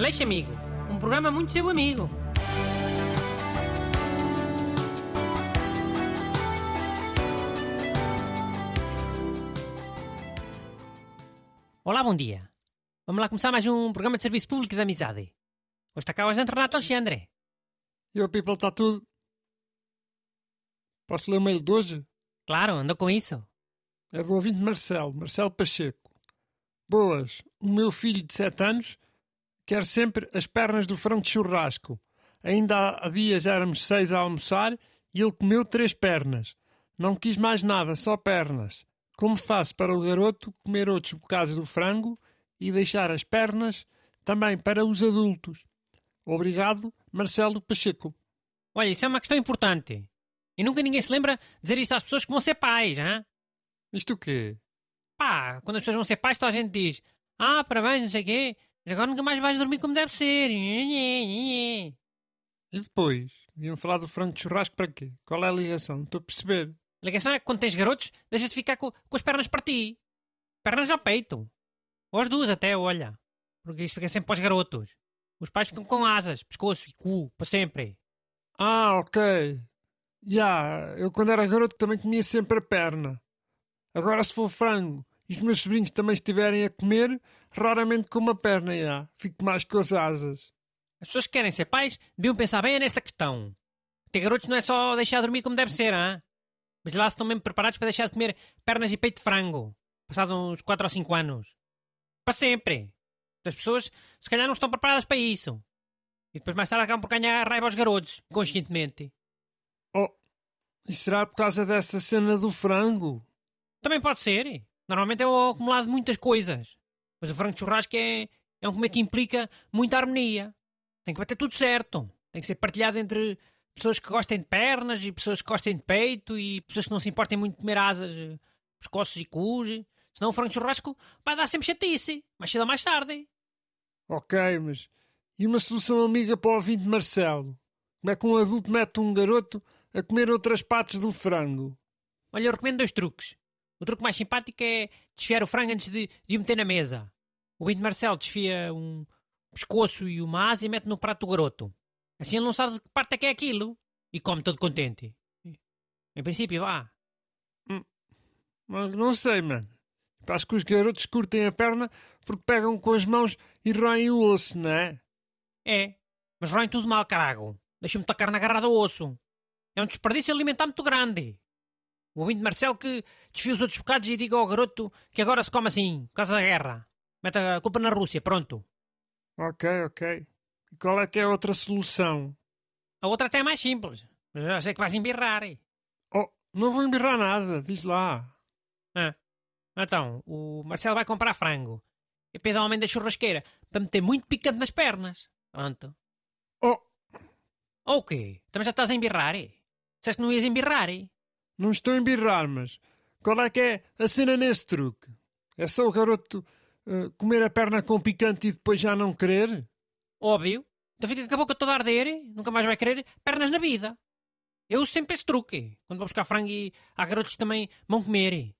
Aleixo Amigo, um programa muito seu amigo. Olá, bom dia. Vamos lá começar mais um programa de serviço público de amizade. Hoje está cá o agente Renato Alexandre. E o people está tudo. Posso ler o mail de hoje? Claro, andou com isso. É do ouvinte Marcelo, Marcelo Pacheco. Boas, o meu filho de 7 anos quer sempre as pernas do frango de churrasco. Ainda há dias éramos seis a almoçar e ele comeu três pernas. Não quis mais nada, só pernas. Como faço para o garoto comer outros bocados do frango e deixar as pernas também para os adultos? Obrigado, Marcelo Pacheco. Olha, isso é uma questão importante. E nunca ninguém se lembra de dizer isto às pessoas que vão ser pais, hein? Isto o quê? Pá, quando as pessoas vão ser pais, toda a gente diz: Ah, parabéns, não sei o quê, agora nunca mais vais dormir como deve ser. E depois? Iam falar do frango de churrasco para quê? Qual é a ligação? Não estou a perceber. A ligação é que quando tens garotos, deixas de ficar com, com as pernas para ti. Pernas ao peito. Ou as duas até, olha. Porque isto fica sempre para os garotos. Os pais ficam com asas, pescoço e cu, para sempre. Ah, ok. Já, yeah, eu quando era garoto também comia sempre a perna. Agora se for frango e os meus sobrinhos também estiverem a comer, raramente com uma perna, já. Fico mais com as asas. As pessoas que querem ser pais deviam pensar bem nesta questão. Ter garotos não é só deixar dormir como deve ser, hein? mas lá estão mesmo preparados para deixar de comer pernas e peito de frango, passados uns 4 ou 5 anos. Para sempre. As pessoas, se calhar, não estão preparadas para isso. E depois mais tarde acabam por ganhar raiva aos garotos, conscientemente. Oh, e será por causa dessa cena do frango? Também pode ser. Normalmente é o acumulado de muitas coisas. Mas o frango de churrasco é, é um comer que implica muita harmonia. Tem que bater tudo certo. Tem que ser partilhado entre pessoas que gostem de pernas e pessoas que gostem de peito e pessoas que não se importem muito de comer asas, eh, pescoços e cus. Senão o frango de churrasco vai dar sempre chatice. Mais cedo ou mais tarde. Ok, mas e uma solução amiga para o ouvinte Marcelo? Como é que um adulto mete um garoto a comer outras partes do frango? Olha, eu recomendo dois truques. O truque mais simpático é desfiar o frango antes de, de o meter na mesa. O ouvinte Marcelo desfia um pescoço e uma asa e mete no prato do garoto. Assim ele não sabe de que parte é que é aquilo. E come todo contente. Em princípio, vá. Hum, mas não sei, mano. Acho que os garotos curtem a perna porque pegam com as mãos e roem o osso, não é? É. Mas roem tudo mal, carago. Deixa-me tacar na garra do osso. É um desperdício alimentar muito grande. O ouvinte Marcelo que desfia os outros bocados e diga ao garoto que agora se come assim, por causa da guerra. Mete a culpa na Rússia, pronto. Ok, ok. E qual é que é a outra solução? A outra até é mais simples. Mas já sei que vais embirrar. Oh, não vou embirrar nada, diz lá. Ah, então, o Marcelo vai comprar frango. E pede ao homem da churrasqueira para meter muito picante nas pernas. Pronto. Oh! O quê? Também já estás a embirrar? Disseste que não ias embirrar? Não estou a embirrar, mas qual é que é a cena nesse truque? É só o garoto uh, comer a perna com picante e depois já não querer? Óbvio. Então fica com a boca toda a arder, nunca mais vai querer pernas na vida. Eu uso sempre esse truque. Quando vou buscar frango e há garotos que também vão comer.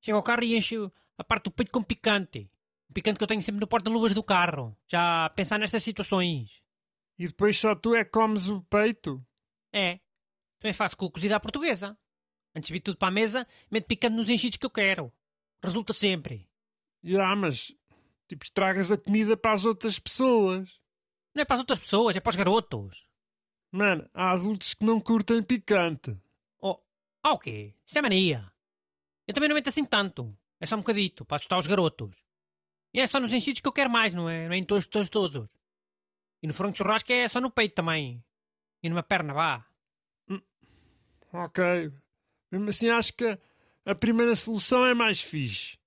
Chego ao carro e encho a parte do peito com picante. O picante que eu tenho sempre no porta-luvas do carro. Já a pensar nestas situações. E depois só tu é que comes o peito? É. Também faço com cozida à portuguesa. Antes de vir tudo para a mesa, meto picante nos enchidos que eu quero. Resulta sempre. Já, mas tipo, estragas a comida para as outras pessoas. Não é para as outras pessoas, é para os garotos. Mano, há adultos que não curtem picante. Oh, ah, o quê? Isso é mania. Eu também não meto assim tanto. É só um bocadito, para assustar os garotos. E é só nos enchidos que eu quero mais, não é? Não é em todos, todos, todos. E no frango de churrasco é só no peito também. E numa perna, vá. Hum, ok. Mesmo assim, acho que a primeira solução é mais fixe.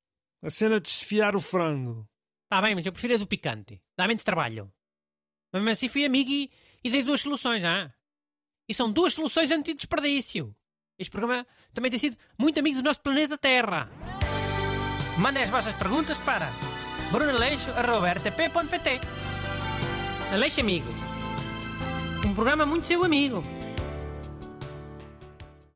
A cena de desfiar o frango. Tá bem, mas eu prefiro a do picante. Dá menos trabalho. Mas assim fui amigo e, e dei duas soluções, ah? E são duas soluções anti-desperdício. Este programa também tem sido muito amigo do nosso planeta Terra. Mandem as vossas perguntas para brunaleixo.rtp.pt Aleixo Amigo. Um programa muito seu amigo.